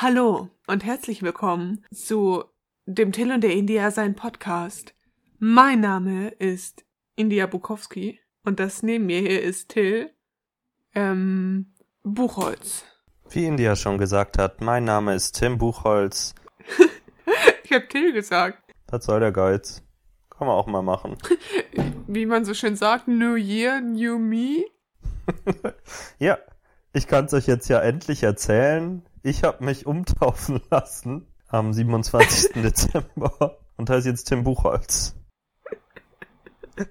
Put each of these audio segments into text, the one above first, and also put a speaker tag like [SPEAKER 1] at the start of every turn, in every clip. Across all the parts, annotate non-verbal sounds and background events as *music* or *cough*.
[SPEAKER 1] Hallo und herzlich willkommen zu dem Till und der India sein Podcast. Mein Name ist India Bukowski und das neben mir hier ist Till ähm, Buchholz.
[SPEAKER 2] Wie India schon gesagt hat, mein Name ist Tim Buchholz. *laughs*
[SPEAKER 1] ich hab Till gesagt.
[SPEAKER 2] Was soll der Geiz? Kann man auch mal machen. *laughs*
[SPEAKER 1] Wie man so schön sagt, New Year, New Me. *laughs*
[SPEAKER 2] ja, ich kann es euch jetzt ja endlich erzählen. Ich habe mich umtaufen *laughs* lassen am 27. *laughs* Dezember und heiße jetzt Tim Buchholz. *laughs*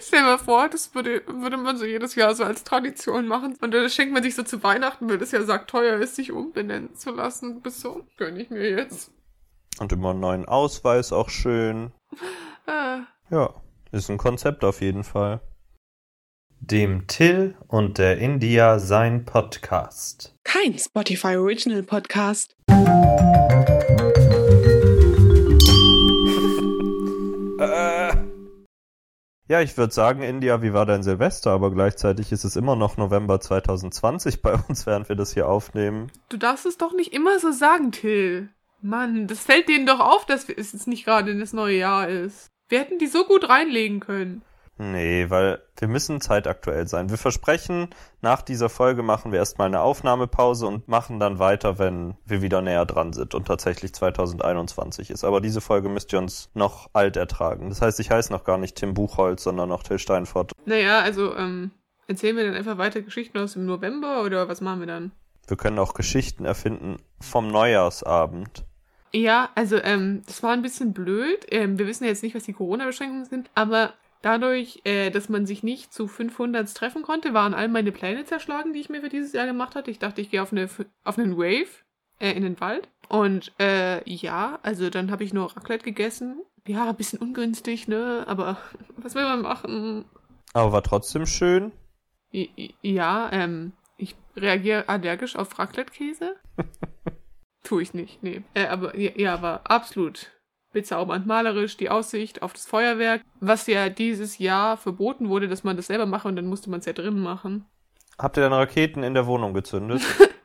[SPEAKER 1] Stell dir mal vor, das würde, würde man so jedes Jahr so als Tradition machen. Und dann schenkt man sich so zu Weihnachten, weil das ja sagt, teuer ist, sich umbenennen zu lassen. Bis so, gönn ich mir jetzt.
[SPEAKER 2] Und immer einen neuen Ausweis, auch schön.
[SPEAKER 1] Äh.
[SPEAKER 2] Ja, ist ein Konzept auf jeden Fall. Dem Till und der India sein Podcast.
[SPEAKER 1] Kein Spotify Original Podcast.
[SPEAKER 2] äh. Ja, ich würde sagen, India, wie war dein Silvester? Aber gleichzeitig ist es immer noch November 2020 bei uns, während wir das hier aufnehmen.
[SPEAKER 1] Du darfst es doch nicht immer so sagen, Till. Mann, das fällt denen doch auf, dass es jetzt nicht gerade das neue Jahr ist. Wir hätten die so gut reinlegen können.
[SPEAKER 2] Nee, weil wir müssen zeitaktuell sein. Wir versprechen, nach dieser Folge machen wir erstmal eine Aufnahmepause und machen dann weiter, wenn wir wieder näher dran sind und tatsächlich 2021 ist. Aber diese Folge müsst ihr uns noch alt ertragen. Das heißt, ich heiße noch gar nicht Tim Buchholz, sondern noch Till Steinfort.
[SPEAKER 1] Naja, also ähm, erzählen wir dann einfach weiter Geschichten aus dem November oder was machen wir dann?
[SPEAKER 2] Wir können auch Geschichten erfinden vom Neujahrsabend.
[SPEAKER 1] Ja, also ähm, das war ein bisschen blöd. Ähm, wir wissen ja jetzt nicht, was die Corona-Beschränkungen sind, aber dadurch, äh, dass man sich nicht zu 500 treffen konnte, waren all meine Pläne zerschlagen, die ich mir für dieses Jahr gemacht hatte. Ich dachte, ich gehe auf, eine, auf einen Wave äh, in den Wald. Und äh, ja, also dann habe ich nur Raclette gegessen. Ja, ein bisschen ungünstig, ne? Aber *laughs* was will man machen?
[SPEAKER 2] Aber war trotzdem schön.
[SPEAKER 1] Ja, ähm, ich reagiere allergisch auf Raclette-Käse. *laughs* Tue ich nicht, nee. Äh, aber ja, ja, war absolut bezaubernd malerisch, die Aussicht auf das Feuerwerk, was ja dieses Jahr verboten wurde, dass man das selber mache und dann musste man es ja drinnen machen.
[SPEAKER 2] Habt ihr dann Raketen in der Wohnung gezündet?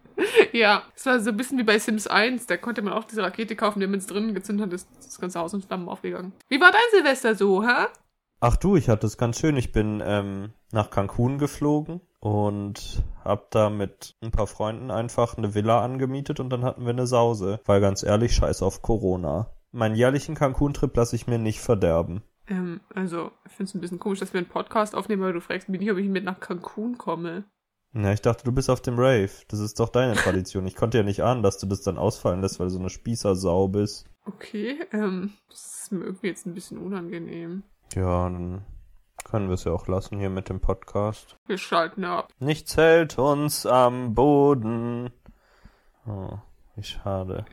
[SPEAKER 2] *laughs*
[SPEAKER 1] ja, es war so ein bisschen wie bei Sims 1, da konnte man auch diese Rakete kaufen, wenn man es drinnen gezündet hat, ist das ganze Haus in Flammen aufgegangen. Wie war dein Silvester so, hä?
[SPEAKER 2] Ach du, ich hatte es ganz schön. Ich bin ähm, nach Cancun geflogen und hab da mit ein paar Freunden einfach eine Villa angemietet und dann hatten wir eine Sause. Weil ganz ehrlich, scheiß auf Corona. Meinen jährlichen Cancun-Trip lasse ich mir nicht verderben.
[SPEAKER 1] Ähm, also, ich finde es ein bisschen komisch, dass wir einen Podcast aufnehmen, weil du fragst mich nicht, ob ich mit nach Cancun komme.
[SPEAKER 2] Ja, ich dachte, du bist auf dem Rave. Das ist doch deine Tradition. Ich konnte ja nicht ahnen, dass du das dann ausfallen lässt, weil du so eine Spießersau bist.
[SPEAKER 1] Okay, ähm, das ist mir irgendwie jetzt ein bisschen unangenehm.
[SPEAKER 2] Ja, dann können wir es ja auch lassen hier mit dem Podcast.
[SPEAKER 1] Wir schalten ab.
[SPEAKER 2] Nichts hält uns am Boden. Oh, wie schade.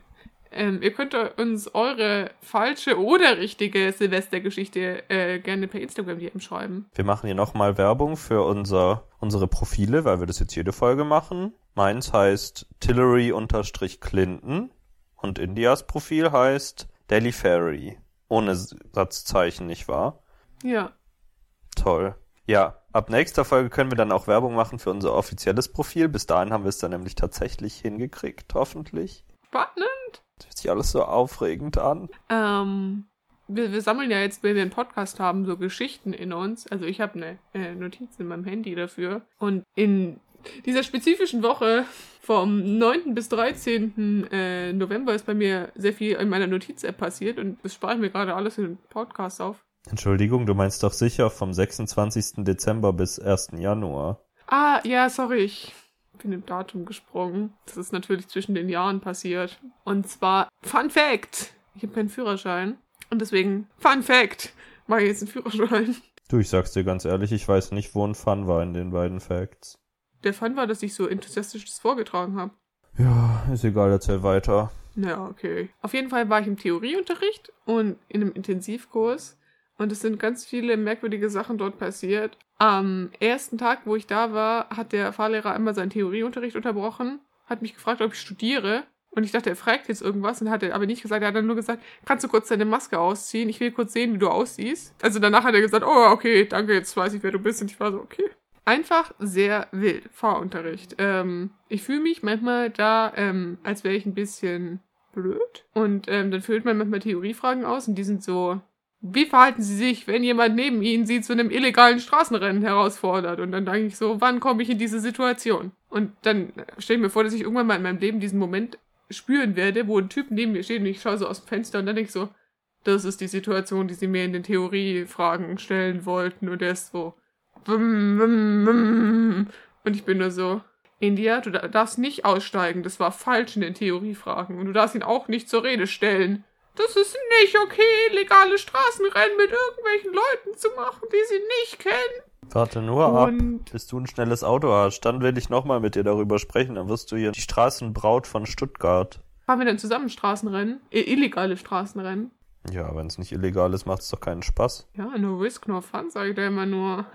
[SPEAKER 1] Ähm, ihr könnt uns eure falsche oder richtige Silvestergeschichte äh, gerne per Instagram DM schreiben.
[SPEAKER 2] Wir machen hier nochmal Werbung für unser, unsere Profile, weil wir das jetzt jede Folge machen. Meins heißt Tillery-Clinton und Indias Profil heißt Daily Fairy. Ohne Satzzeichen, nicht wahr?
[SPEAKER 1] Ja.
[SPEAKER 2] Toll. Ja, ab nächster Folge können wir dann auch Werbung machen für unser offizielles Profil. Bis dahin haben wir es dann nämlich tatsächlich hingekriegt, hoffentlich.
[SPEAKER 1] Spannend.
[SPEAKER 2] Das hört sich alles so aufregend an.
[SPEAKER 1] Ähm, wir, wir sammeln ja jetzt, wenn wir einen Podcast haben, so Geschichten in uns. Also ich habe eine äh, Notiz in meinem Handy dafür. Und in dieser spezifischen Woche vom 9. bis 13. Äh, November ist bei mir sehr viel in meiner Notiz-App passiert und das spare ich mir gerade alles in den Podcast auf.
[SPEAKER 2] Entschuldigung, du meinst doch sicher vom 26. Dezember bis 1. Januar.
[SPEAKER 1] Ah, ja, sorry, ich bin im Datum gesprungen. Das ist natürlich zwischen den Jahren passiert. Und zwar, Fun Fact! Ich habe keinen Führerschein. Und deswegen, Fun Fact! Mache ich jetzt einen Führerschein.
[SPEAKER 2] Du, ich sag's dir ganz ehrlich, ich weiß nicht, wo ein Fun war in den beiden Facts.
[SPEAKER 1] Der Fun war, dass ich so enthusiastisch das vorgetragen habe.
[SPEAKER 2] Ja, ist egal, erzähl weiter.
[SPEAKER 1] Ja, okay. Auf jeden Fall war ich im Theorieunterricht und in einem Intensivkurs und es sind ganz viele merkwürdige Sachen dort passiert. Am ersten Tag, wo ich da war, hat der Fahrlehrer einmal seinen Theorieunterricht unterbrochen, hat mich gefragt, ob ich studiere. Und ich dachte, er fragt jetzt irgendwas und hat er aber nicht gesagt. Er hat dann nur gesagt, kannst du kurz deine Maske ausziehen? Ich will kurz sehen, wie du aussiehst. Also danach hat er gesagt, oh, okay, danke, jetzt weiß ich, wer du bist. Und ich war so, okay. Einfach sehr wild, Fahrunterricht. Ähm, ich fühle mich manchmal da, ähm, als wäre ich ein bisschen blöd. Und ähm, dann füllt man manchmal Theoriefragen aus und die sind so, wie verhalten Sie sich, wenn jemand neben Ihnen Sie zu einem illegalen Straßenrennen herausfordert? Und dann denke ich so, wann komme ich in diese Situation? Und dann stelle ich mir vor, dass ich irgendwann mal in meinem Leben diesen Moment spüren werde, wo ein Typ neben mir steht und ich schaue so aus dem Fenster und dann denke ich so, das ist die Situation, die Sie mir in den Theoriefragen stellen wollten. Und er ist so, und ich bin nur so, India, du darfst nicht aussteigen, das war falsch in den Theoriefragen. Und du darfst ihn auch nicht zur Rede stellen. Das ist nicht okay, legale Straßenrennen mit irgendwelchen Leuten zu machen, die sie nicht kennen.
[SPEAKER 2] Warte nur ab, bis du ein schnelles Auto hast. Dann will ich nochmal mit dir darüber sprechen. Dann wirst du hier die Straßenbraut von Stuttgart.
[SPEAKER 1] Fahren wir dann zusammen Straßenrennen? Äh, illegale Straßenrennen?
[SPEAKER 2] Ja, wenn es nicht illegal ist, macht es doch keinen Spaß.
[SPEAKER 1] Ja, no risk, no fun, sage ich da immer nur.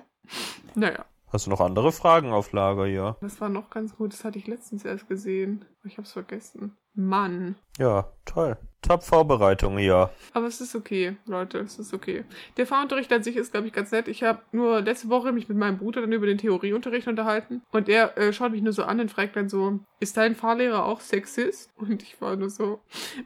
[SPEAKER 1] *laughs* naja.
[SPEAKER 2] Hast du noch andere Fragen auf Lager hier?
[SPEAKER 1] Das war noch ganz gut, das hatte ich letztens erst gesehen. Ich hab's vergessen. Mann.
[SPEAKER 2] Ja, toll. Top-Vorbereitung hier.
[SPEAKER 1] Aber es ist okay, Leute, es ist okay. Der Fahrunterricht an sich ist, glaube ich, ganz nett. Ich habe nur letzte Woche mich mit meinem Bruder dann über den Theorieunterricht unterhalten und er äh, schaut mich nur so an und fragt dann so, ist dein Fahrlehrer auch Sexist? Und ich war nur so,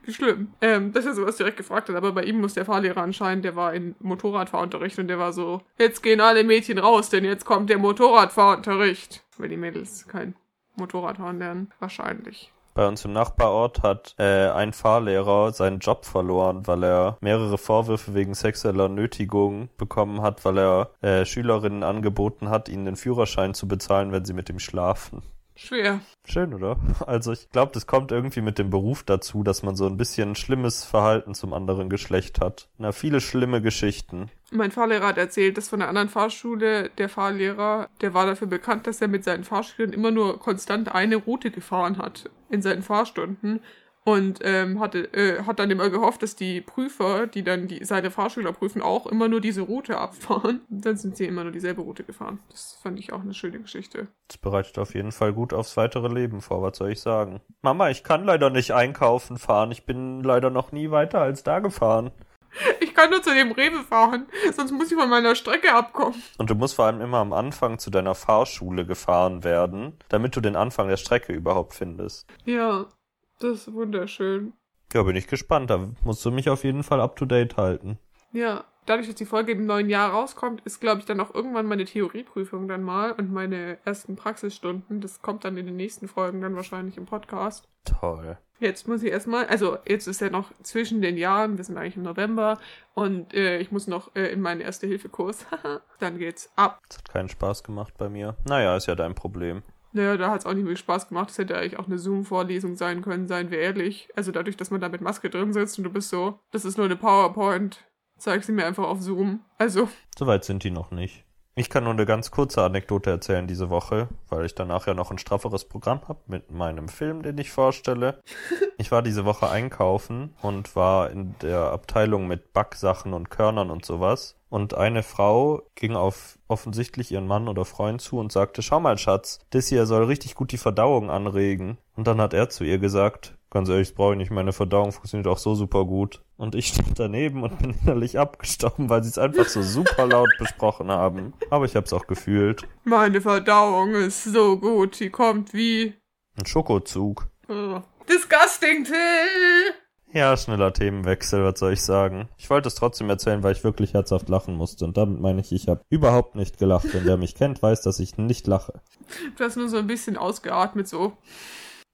[SPEAKER 1] wie schlimm, ähm, dass er sowas direkt gefragt hat. Aber bei ihm muss der Fahrlehrer anscheinend, der war in Motorradfahrunterricht und der war so, jetzt gehen alle Mädchen raus, denn jetzt kommt der Motorradfahrunterricht. Weil die Mädels kein Motorradfahren lernen, wahrscheinlich.
[SPEAKER 2] Bei uns im Nachbarort hat äh, ein Fahrlehrer seinen Job verloren, weil er mehrere Vorwürfe wegen sexueller Nötigung bekommen hat, weil er äh, Schülerinnen angeboten hat, ihnen den Führerschein zu bezahlen, wenn sie mit ihm schlafen.
[SPEAKER 1] Schwer.
[SPEAKER 2] Schön, oder? *laughs* Also ich glaube, das kommt irgendwie mit dem Beruf dazu, dass man so ein bisschen schlimmes Verhalten zum anderen Geschlecht hat. Na, viele schlimme Geschichten.
[SPEAKER 1] Mein Fahrlehrer hat erzählt, dass von der anderen Fahrschule der Fahrlehrer, der war dafür bekannt, dass er mit seinen Fahrschülern immer nur konstant eine Route gefahren hat in seinen Fahrstunden und ähm, hatte, äh, hat dann immer gehofft, dass die Prüfer, die dann die, seine Fahrschüler prüfen, auch immer nur diese Route abfahren. Und *laughs* dann sind sie immer nur dieselbe Route gefahren. Das fand ich auch eine schöne Geschichte.
[SPEAKER 2] Das bereitet auf jeden Fall gut aufs weitere Leben vor, was soll ich sagen? Mama, ich kann leider nicht einkaufen fahren. Ich bin leider noch nie weiter als da gefahren. *laughs*
[SPEAKER 1] Ich kann nur zu dem Rewe fahren, sonst muss ich von meiner Strecke abkommen.
[SPEAKER 2] Und du musst vor allem immer am Anfang zu deiner Fahrschule gefahren werden, damit du den Anfang der Strecke überhaupt findest.
[SPEAKER 1] Ja, das ist wunderschön.
[SPEAKER 2] Ja, bin ich gespannt. Da musst du mich auf jeden Fall up to date halten.
[SPEAKER 1] Ja, dadurch, dass die Folge im neuen Jahr rauskommt, ist, glaube ich, dann auch irgendwann meine Theorieprüfung dann mal und meine ersten Praxisstunden. Das kommt dann in den nächsten Folgen dann wahrscheinlich im Podcast.
[SPEAKER 2] Toll.
[SPEAKER 1] Jetzt muss ich erstmal, also jetzt ist ja noch zwischen den Jahren, wir sind eigentlich im November und äh, ich muss noch äh, in meinen Erste-Hilfe-Kurs. *laughs* dann geht's ab.
[SPEAKER 2] Das hat keinen Spaß gemacht bei mir. Naja, ist ja dein Problem.
[SPEAKER 1] Naja, da hat es auch nicht wirklich Spaß gemacht. Das hätte eigentlich auch eine Zoom-Vorlesung sein können, seien wir ehrlich. Also dadurch, dass man da mit Maske drin sitzt und du bist so, das ist nur eine PowerPoint, zeig sie mir einfach auf Zoom. Also.
[SPEAKER 2] Soweit sind die noch nicht. Ich kann nur eine ganz kurze Anekdote erzählen diese Woche, weil ich danach ja noch ein strafferes Programm habe mit meinem Film, den ich vorstelle. *laughs* Ich war diese Woche einkaufen und war in der Abteilung mit Backsachen und Körnern und sowas. Und eine Frau ging auf offensichtlich ihren Mann oder Freund zu und sagte, schau mal, Schatz, das hier soll richtig gut die Verdauung anregen. Und dann hat er zu ihr gesagt, ganz ehrlich, das brauche ich nicht, meine Verdauung funktioniert auch so super gut. Und ich stand daneben und bin innerlich abgestorben, weil sie es einfach so super laut besprochen haben. Aber ich hab's auch gefühlt.
[SPEAKER 1] Meine Verdauung ist so gut, die kommt wie...
[SPEAKER 2] Ein Schokozug.
[SPEAKER 1] Oh. Disgusting, Till!
[SPEAKER 2] Ja, schneller Themenwechsel, was soll ich sagen? Ich wollte es trotzdem erzählen, weil ich wirklich herzhaft lachen musste. Und damit meine ich, ich habe überhaupt nicht gelacht. Denn wer mich kennt, weiß, dass ich nicht lache.
[SPEAKER 1] Du hast nur so ein bisschen ausgeatmet, so.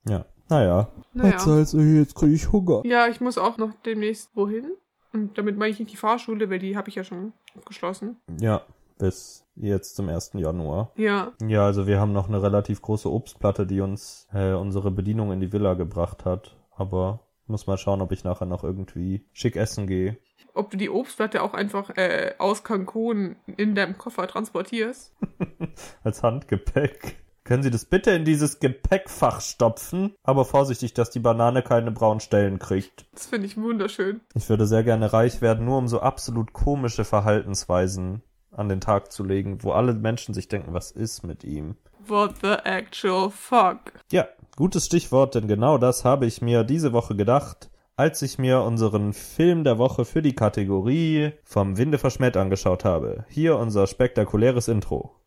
[SPEAKER 2] Ja, naja.
[SPEAKER 1] Naja.
[SPEAKER 2] Was soll's, jetzt kriege ich Hunger.
[SPEAKER 1] Ja, ich muss auch noch demnächst wohin. Und damit meine ich nicht die Fahrschule, weil die habe ich ja schon abgeschlossen.
[SPEAKER 2] Ja, bis jetzt zum 1. Januar.
[SPEAKER 1] Ja.
[SPEAKER 2] Ja, also wir haben noch eine relativ große Obstplatte, die uns äh, unsere Bedienung in die Villa gebracht hat. Aber muss mal schauen, ob ich nachher noch irgendwie schick essen gehe.
[SPEAKER 1] Ob du die Obstplatte auch einfach äh, aus Cancun in deinem Koffer transportierst? *laughs*
[SPEAKER 2] Als Handgepäck. Können Sie das bitte in dieses Gepäckfach stopfen? Aber vorsichtig, dass die Banane keine braunen Stellen kriegt.
[SPEAKER 1] Das finde ich wunderschön.
[SPEAKER 2] Ich würde sehr gerne reich werden, nur um so absolut komische Verhaltensweisen an den Tag zu legen, wo alle Menschen sich denken, was ist mit ihm?
[SPEAKER 1] What the actual fuck?
[SPEAKER 2] Ja, gutes Stichwort, denn genau das habe ich mir diese Woche gedacht, als ich mir unseren Film der Woche für die Kategorie vom Winde verschmäht angeschaut habe. Hier unser spektakuläres Intro.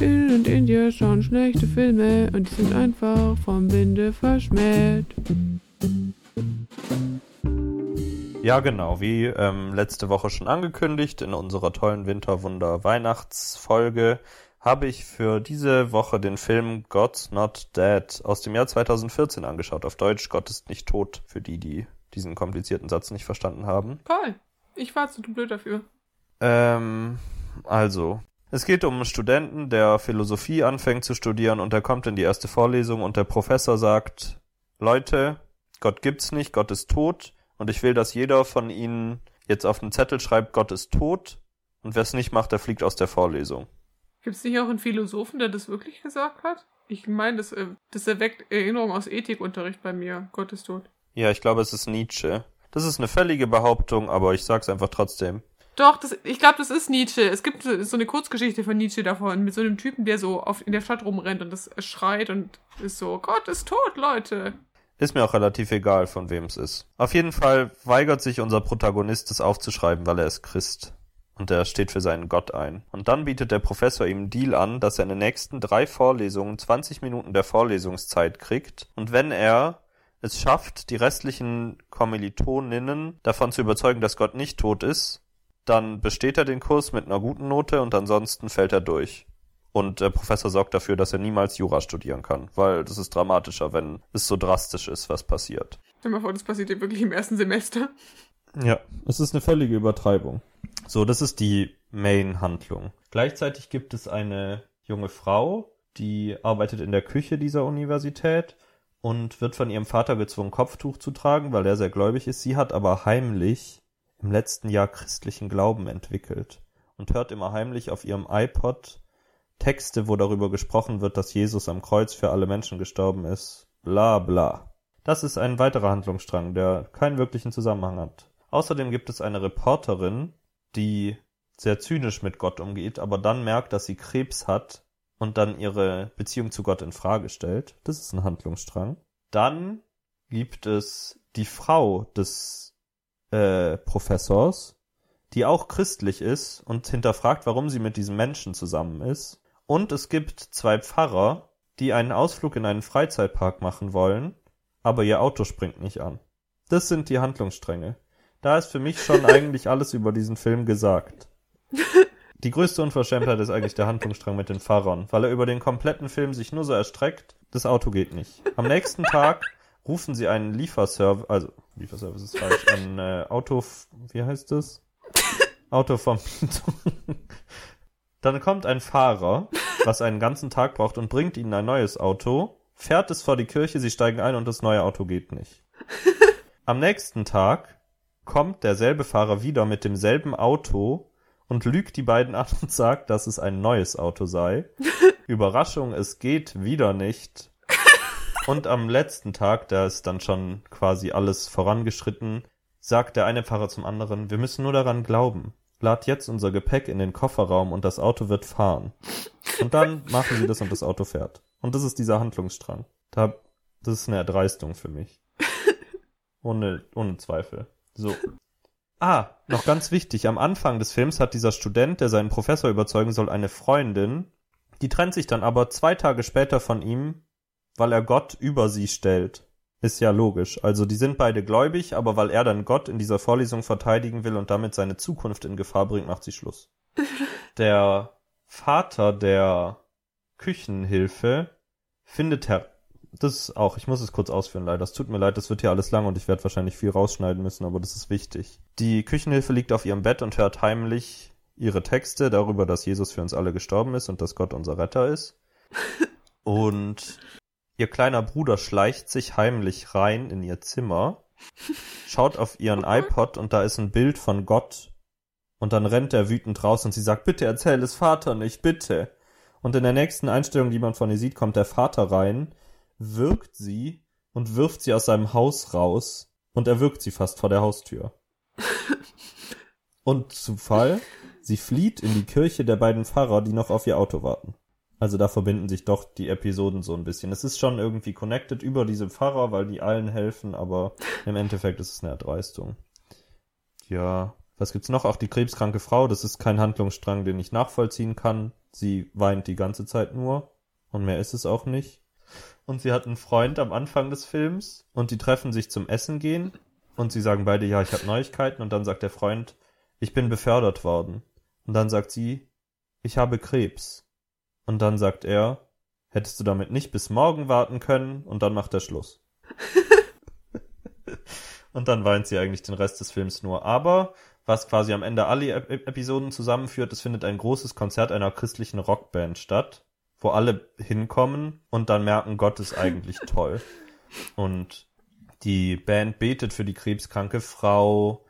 [SPEAKER 1] In und India schauen schlechte Filme und die sind einfach vom Winde verschmäht.
[SPEAKER 2] Ja, genau, wie ähm, letzte Woche schon angekündigt, in unserer tollen Winterwunder-Weihnachtsfolge habe ich für diese Woche den Film God's Not Dead aus dem Jahr 2014 angeschaut. Auf Deutsch Gott ist nicht tot, für die, die diesen komplizierten Satz nicht verstanden haben.
[SPEAKER 1] Toll. Ich war zu blöd dafür.
[SPEAKER 2] Ähm, also, es geht um einen Studenten, der Philosophie anfängt zu studieren und er kommt in die erste Vorlesung und der Professor sagt, Leute, Gott gibt's nicht, Gott ist tot und ich will, dass jeder von Ihnen jetzt auf den Zettel schreibt, Gott ist tot und wer es nicht macht, der fliegt aus der Vorlesung.
[SPEAKER 1] Gibt's nicht auch einen Philosophen, der das wirklich gesagt hat? Ich meine, das, äh, das erweckt Erinnerungen aus Ethikunterricht bei mir. Gott ist tot.
[SPEAKER 2] Ja, ich glaube, es ist Nietzsche. Das ist eine fällige Behauptung, aber ich sag's einfach trotzdem.
[SPEAKER 1] Doch, das, ich glaube, das ist Nietzsche. Es gibt so eine Kurzgeschichte von Nietzsche davon, mit so einem Typen, der so auf, in der Stadt rumrennt und das schreit und ist so, Gott ist tot, Leute.
[SPEAKER 2] Ist mir auch relativ egal, von wem es ist. Auf jeden Fall weigert sich unser Protagonist, es aufzuschreiben, weil er ist Christ. Und er steht für seinen Gott ein. Und dann bietet der Professor ihm einen Deal an, dass er in den nächsten drei Vorlesungen 20 Minuten der Vorlesungszeit kriegt. Und wenn er es schafft, die restlichen Kommilitoninnen davon zu überzeugen, dass Gott nicht tot ist, dann besteht er den Kurs mit einer guten Note und ansonsten fällt er durch. Und der Professor sorgt dafür, dass er niemals Jura studieren kann, weil das ist dramatischer, wenn es so drastisch ist, was passiert.
[SPEAKER 1] Stell mal vor, das passiert dir wirklich im ersten Semester.
[SPEAKER 2] Ja, es ist eine völlige Übertreibung. So, das ist die Main-Handlung. Gleichzeitig gibt es eine junge Frau, die arbeitet in der Küche dieser Universität und wird von ihrem Vater gezwungen, Kopftuch zu tragen, weil er sehr gläubig ist. Sie hat aber heimlich im letzten Jahr christlichen Glauben entwickelt und hört immer heimlich auf ihrem iPod Texte, wo darüber gesprochen wird, dass Jesus am Kreuz für alle Menschen gestorben ist. Bla bla. Das ist ein weiterer Handlungsstrang, der keinen wirklichen Zusammenhang hat. Außerdem gibt es eine Reporterin, die sehr zynisch mit Gott umgeht, aber dann merkt, dass sie Krebs hat und dann ihre Beziehung zu Gott in Frage stellt. Das ist ein Handlungsstrang. Dann gibt es die Frau des äh, Professors, die auch christlich ist und hinterfragt, warum sie mit diesem Menschen zusammen ist. Und es gibt zwei Pfarrer, die einen Ausflug in einen Freizeitpark machen wollen, aber ihr Auto springt nicht an. Das sind die Handlungsstränge. Da ist für mich schon eigentlich alles über diesen Film gesagt. *laughs* Die größte Unverschämtheit ist eigentlich der Handlungsstrang mit den Fahrern, weil er über den kompletten Film sich nur so erstreckt, das Auto geht nicht. Am nächsten Tag rufen sie einen Lieferservice, also Lieferservice ist falsch, *laughs* ein äh, Auto, wie heißt das? Autovermietung. *laughs* Dann kommt ein Fahrer, was einen ganzen Tag braucht und bringt ihnen ein neues Auto, fährt es vor die Kirche, sie steigen ein und das neue Auto geht nicht. *laughs* Am nächsten Tag kommt derselbe Fahrer wieder mit demselben Auto und lügt die beiden an und sagt, dass es ein neues Auto sei. Überraschung, es geht wieder nicht. Und am letzten Tag, da ist dann schon quasi alles vorangeschritten, sagt der eine Fahrer zum anderen, wir müssen nur daran glauben. Lad jetzt unser Gepäck in den Kofferraum und das Auto wird fahren. Und dann *laughs* machen sie das und das Auto fährt. Und das ist dieser Handlungsstrang. Da, das ist eine Erdreistung für mich. *laughs* Ohne, ohne Zweifel. So. Ah, noch ganz wichtig. Am Anfang des Films hat dieser Student, der seinen Professor überzeugen soll, eine Freundin. Die trennt sich dann aber zwei Tage später von ihm, weil er Gott über sie stellt. Ist ja logisch. Also die sind beide gläubig, aber weil er dann Gott in dieser Vorlesung verteidigen will und damit seine Zukunft in Gefahr bringt, macht sie Schluss. *laughs* Der Vater der Küchenhilfe findet her das auch, ich muss es kurz ausführen leider. Es tut mir leid, das wird hier alles lang und ich werde wahrscheinlich viel rausschneiden müssen, aber das ist wichtig. Die Küchenhilfe liegt auf ihrem Bett und hört heimlich ihre Texte darüber, dass Jesus für uns alle gestorben ist und dass Gott unser Retter ist. *laughs* Und ihr kleiner Bruder schleicht sich heimlich rein in ihr Zimmer, schaut auf ihren iPod und da ist ein Bild von Gott. Und dann rennt er wütend raus und sie sagt, bitte erzähl es Vater nicht, bitte. Und in der nächsten Einstellung, die man von ihr sieht, kommt der Vater rein, wirkt sie und wirft sie aus seinem Haus raus und erwürgt sie fast vor der Haustür. *laughs* Und Zufall, sie flieht in die Kirche der beiden Pfarrer, die noch auf ihr Auto warten. Also da verbinden sich doch die Episoden so ein bisschen. Es ist schon irgendwie connected über diese Pfarrer, weil die allen helfen, aber im Endeffekt ist es eine Erdreistung. Ja, was gibt's noch? Auch die krebskranke Frau, das ist kein Handlungsstrang, den ich nachvollziehen kann. Sie weint die ganze Zeit nur und mehr ist es auch nicht. Und sie hat einen Freund am Anfang des Films und die treffen sich zum Essen gehen und sie sagen beide, ja, ich habe Neuigkeiten und dann sagt der Freund, ich bin befördert worden. Und dann sagt sie, ich habe Krebs. Und dann sagt er, hättest du damit nicht bis morgen warten können und dann macht er Schluss. *laughs* und dann weint sie eigentlich den Rest des Films nur. Aber was quasi am Ende alle Episoden zusammenführt, es findet ein großes Konzert einer christlichen Rockband statt, wo alle hinkommen und dann merken, Gott ist eigentlich *laughs* toll. Und die Band betet für die krebskranke Frau,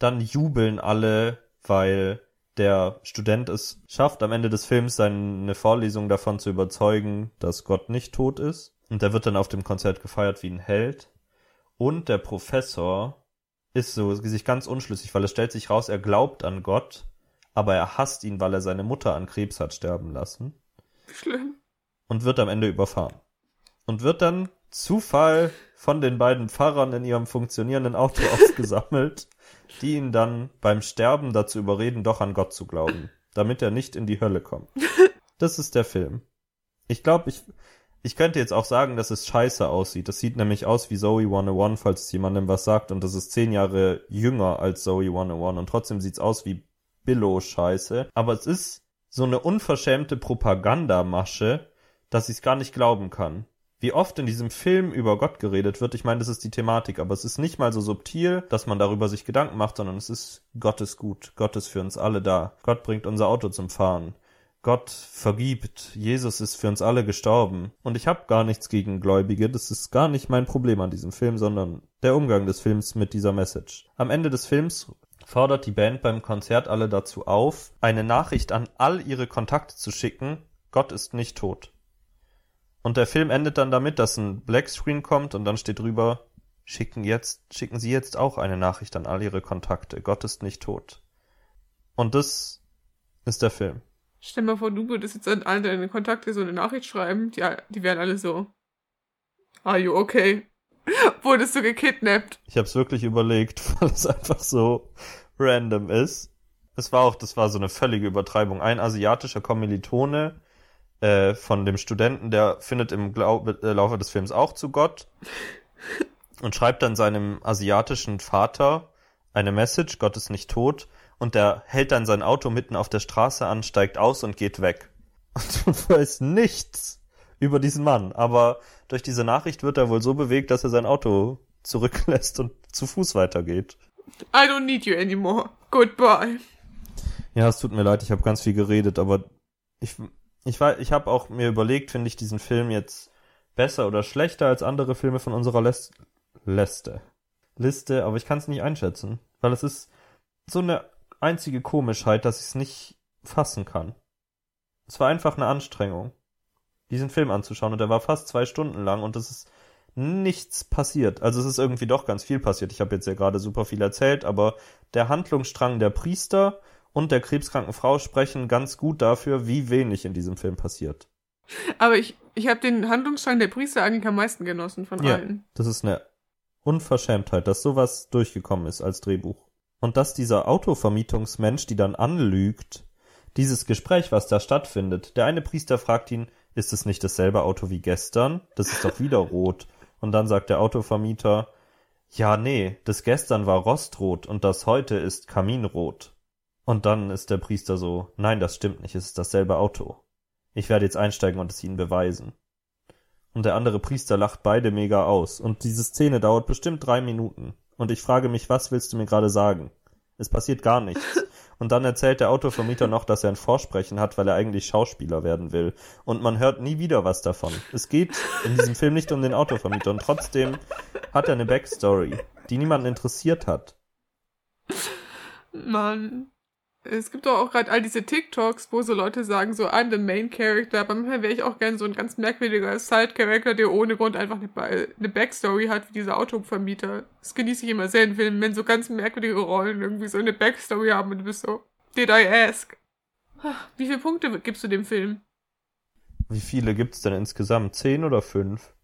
[SPEAKER 2] dann jubeln alle, weil der Student es schafft, am Ende des Films seine Vorlesung davon zu überzeugen, dass Gott nicht tot ist. Und der wird dann auf dem Konzert gefeiert wie ein Held. Und der Professor ist so sich ganz unschlüssig, weil es stellt sich raus, er glaubt an Gott, aber er hasst ihn, weil er seine Mutter an Krebs hat sterben lassen.
[SPEAKER 1] Schlimm.
[SPEAKER 2] Und wird am Ende überfahren. Und wird dann Zufall von den beiden Pfarrern in ihrem funktionierenden Auto *laughs* ausgesammelt die ihn dann beim Sterben dazu überreden, doch an Gott zu glauben, damit er nicht in die Hölle kommt. *laughs* Das ist der Film. Ich glaube, ich, ich könnte jetzt auch sagen, dass es scheiße aussieht. Das sieht nämlich aus wie Zoe 101, falls es jemandem was sagt, und das ist zehn Jahre jünger als Zoe 101 und trotzdem sieht's aus wie Billo-Scheiße. Aber es ist so eine unverschämte Propagandamasche, dass ich es gar nicht glauben kann wie oft in diesem Film über Gott geredet wird. Ich meine, das ist die Thematik, aber es ist nicht mal so subtil, dass man darüber sich Gedanken macht, sondern es ist Gott ist gut, Gott ist für uns alle da. Gott bringt unser Auto zum Fahren. Gott vergibt, Jesus ist für uns alle gestorben. Und ich habe gar nichts gegen Gläubige, das ist gar nicht mein Problem an diesem Film, sondern der Umgang des Films mit dieser Message. Am Ende des Films fordert die Band beim Konzert alle dazu auf, eine Nachricht an all ihre Kontakte zu schicken, Gott ist nicht tot. Und der Film endet dann damit, dass ein Blackscreen kommt und dann steht drüber, schicken jetzt, schicken Sie jetzt auch eine Nachricht an all Ihre Kontakte. Gott ist nicht tot. Und das ist der Film.
[SPEAKER 1] Stell mal vor, du würdest jetzt an all deine Kontakte so eine Nachricht schreiben, die, die wären alle so. Are you okay? *laughs* Wurdest du gekidnappt?
[SPEAKER 2] Ich hab's wirklich überlegt, *laughs* weil es einfach so random ist. Es war auch, das war so eine völlige Übertreibung. Ein asiatischer Kommilitone äh, von dem Studenten, der findet im Glau äh, Laufe des Films auch zu Gott und schreibt dann seinem asiatischen Vater eine Message, Gott ist nicht tot, und der hält dann sein Auto mitten auf der Straße an, steigt aus und geht weg. *laughs* Und man weiß nichts über diesen Mann, aber durch diese Nachricht wird er wohl so bewegt, dass er sein Auto zurücklässt und zu Fuß weitergeht.
[SPEAKER 1] I don't need you anymore. Goodbye.
[SPEAKER 2] Ja, es tut mir leid, ich habe ganz viel geredet, aber ich ich war, ich habe auch mir überlegt, finde ich diesen Film jetzt besser oder schlechter als andere Filme von unserer Les Liste. Liste, aber ich kann es nicht einschätzen, weil es ist so eine einzige Komischheit, dass ich es nicht fassen kann. Es war einfach eine Anstrengung, diesen Film anzuschauen und der war fast zwei Stunden lang und es ist nichts passiert. Also es ist irgendwie doch ganz viel passiert. Ich habe jetzt ja gerade super viel erzählt, aber der Handlungsstrang der Priester und der krebskranken Frau sprechen ganz gut dafür, wie wenig in diesem Film passiert.
[SPEAKER 1] Aber ich, ich habe den Handlungsstrang der Priester eigentlich am meisten genossen von
[SPEAKER 2] ja,
[SPEAKER 1] allen.
[SPEAKER 2] Das ist eine Unverschämtheit, dass sowas durchgekommen ist als Drehbuch. Und dass dieser Autovermietungsmensch, die dann anlügt, dieses Gespräch, was da stattfindet, der eine Priester fragt ihn, ist es nicht dasselbe Auto wie gestern? Das ist doch wieder rot. Und dann sagt der Autovermieter, ja, nee, das gestern war rostrot und das heute ist kaminrot. Und dann ist der Priester so, nein, das stimmt nicht, es ist dasselbe Auto. Ich werde jetzt einsteigen und es ihnen beweisen. Und der andere Priester lacht beide mega aus. Und diese Szene dauert bestimmt drei Minuten. Und ich frage mich, was willst du mir gerade sagen? Es passiert gar nichts. *laughs* Und dann erzählt der Autovermieter noch, dass er ein Vorsprechen hat, weil er eigentlich Schauspieler werden will. Und man hört nie wieder was davon. Es geht in diesem Film nicht um den Autovermieter. Und trotzdem hat er eine Backstory, die niemanden interessiert hat.
[SPEAKER 1] Mann. Es gibt doch auch gerade all diese TikToks, wo so Leute sagen, so, I'm the main character, aber manchmal wäre ich auch gern so ein ganz merkwürdiger Side-Character, der ohne Grund einfach eine, eine Backstory hat, wie dieser Autovermieter. Das genieße ich immer sehr in Filmen, wenn so ganz merkwürdige Rollen irgendwie so eine Backstory haben und du bist so, did I ask? Wie viele Punkte gibst du dem Film?
[SPEAKER 2] Wie viele gibt's denn insgesamt? Zehn oder fünf?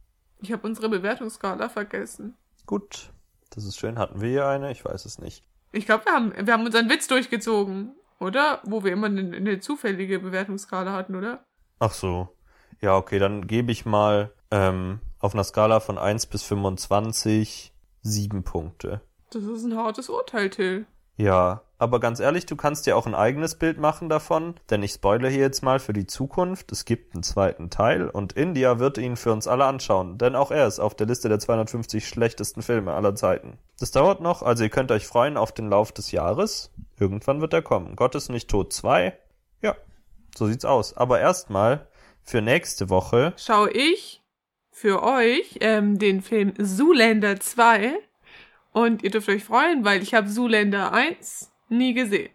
[SPEAKER 1] Ich habe unsere Bewertungsskala vergessen.
[SPEAKER 2] Gut, das ist schön. Hatten wir hier eine? Ich weiß es nicht.
[SPEAKER 1] Ich glaube, wir haben, wir haben unseren Witz durchgezogen. Oder? Wo wir immer eine, eine zufällige Bewertungsskala hatten, oder?
[SPEAKER 2] Ach so. Ja, okay, dann gebe ich mal ähm, auf einer Skala von 1 bis 25 sieben Punkte.
[SPEAKER 1] Das ist ein hartes Urteil, Till.
[SPEAKER 2] Ja, aber ganz ehrlich, du kannst dir auch ein eigenes Bild machen davon, denn ich spoilere hier jetzt mal für die Zukunft. Es gibt einen zweiten Teil und India wird ihn für uns alle anschauen, denn auch er ist auf der Liste der 250 schlechtesten Filme aller Zeiten. Das dauert noch, also ihr könnt euch freuen auf den Lauf des Jahres. Irgendwann wird er kommen. Gott ist nicht tot 2. Ja, so sieht's aus. Aber erstmal für nächste Woche
[SPEAKER 1] Schau ich für euch ähm, den Film Zoolander 2 und ihr dürft euch freuen, weil ich habe Zoolander 1 nie gesehen.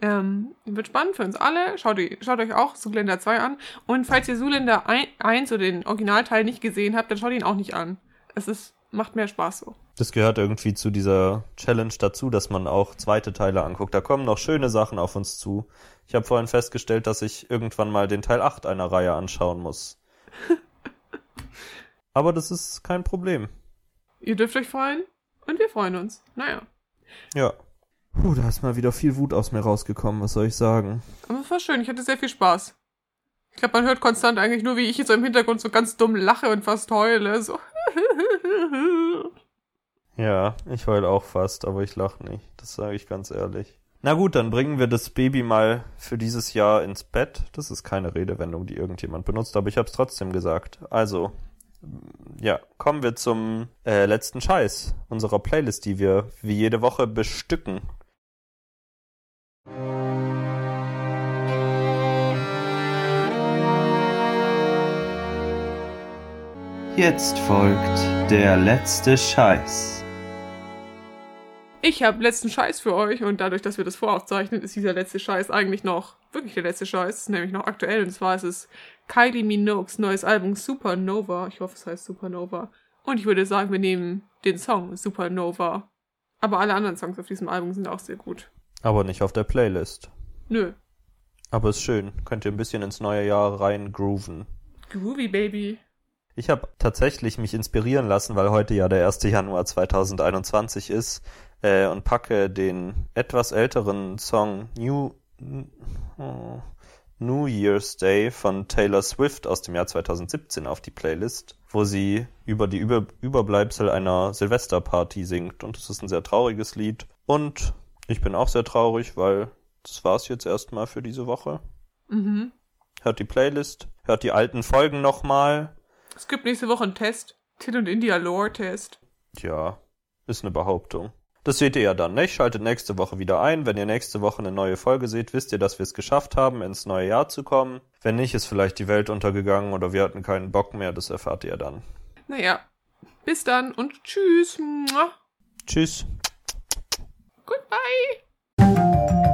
[SPEAKER 1] Ähm, wird spannend für uns alle. Schaut, schaut euch auch Zoolander 2 an. Und falls ihr Zoolander 1 oder den Originalteil nicht gesehen habt, dann schaut ihn auch nicht an. Es ist, macht mehr Spaß so.
[SPEAKER 2] Das gehört irgendwie zu dieser Challenge dazu, dass man auch zweite Teile anguckt. Da kommen noch schöne Sachen auf uns zu. Ich habe vorhin festgestellt, dass ich irgendwann mal den Teil 8 einer Reihe anschauen muss. *laughs* Aber das ist kein Problem.
[SPEAKER 1] Ihr dürft euch freuen und wir freuen uns. Naja,
[SPEAKER 2] Ja. Puh, da ist mal wieder viel Wut aus mir rausgekommen, was soll ich sagen?
[SPEAKER 1] aber es war schön. Ich hatte sehr viel Spaß. Ich glaube, man hört konstant eigentlich nur, wie ich jetzt so im Hintergrund so ganz dumm lache und fast heule. So. *laughs*
[SPEAKER 2] Ja, ich heul auch fast, aber ich lach nicht. Das sage ich ganz ehrlich. Na gut, dann bringen wir das Baby mal für dieses Jahr ins Bett. Das ist keine Redewendung, die irgendjemand benutzt, aber ich habe es trotzdem gesagt. Also, ja, kommen wir zum äh, letzten Scheiß unserer Playlist, die wir wie jede Woche bestücken. Jetzt folgt der letzte Scheiß.
[SPEAKER 1] Ich habe letzten Scheiß für euch und dadurch, dass wir das voraufzeichnen, ist dieser letzte Scheiß eigentlich noch wirklich der letzte Scheiß, nämlich noch aktuell und zwar ist es Kylie Minogues neues Album Supernova. Ich hoffe, es heißt Supernova. Und ich würde sagen, wir nehmen den Song Supernova. Aber alle anderen Songs auf diesem Album sind auch sehr gut.
[SPEAKER 2] Aber nicht auf der Playlist.
[SPEAKER 1] Nö.
[SPEAKER 2] Aber ist schön. Könnt ihr ein bisschen ins neue Jahr rein grooven.
[SPEAKER 1] Groovy Baby.
[SPEAKER 2] Ich habe tatsächlich mich inspirieren lassen, weil heute ja der 1. Januar 2021 ist äh, und packe den etwas älteren Song New oh, New Year's Day von Taylor Swift aus dem Jahr 2017 auf die Playlist, wo sie über die über Überbleibsel einer Silvesterparty singt und es ist ein sehr trauriges Lied und ich bin auch sehr traurig, weil das war's jetzt erstmal für diese Woche.
[SPEAKER 1] Mhm.
[SPEAKER 2] Hört die Playlist, hört die alten Folgen nochmal.
[SPEAKER 1] Es gibt nächste Woche einen Test. Tin und India Lore Test.
[SPEAKER 2] Tja, ist eine Behauptung. Das seht ihr ja dann, nicht? Schaltet nächste Woche wieder ein. Wenn ihr nächste Woche eine neue Folge seht, wisst ihr, dass wir es geschafft haben, ins neue Jahr zu kommen. Wenn nicht, ist vielleicht die Welt untergegangen oder wir hatten keinen Bock mehr. Das erfahrt ihr dann.
[SPEAKER 1] Naja. Bis dann und tschüss.
[SPEAKER 2] Tschüss.
[SPEAKER 1] Goodbye.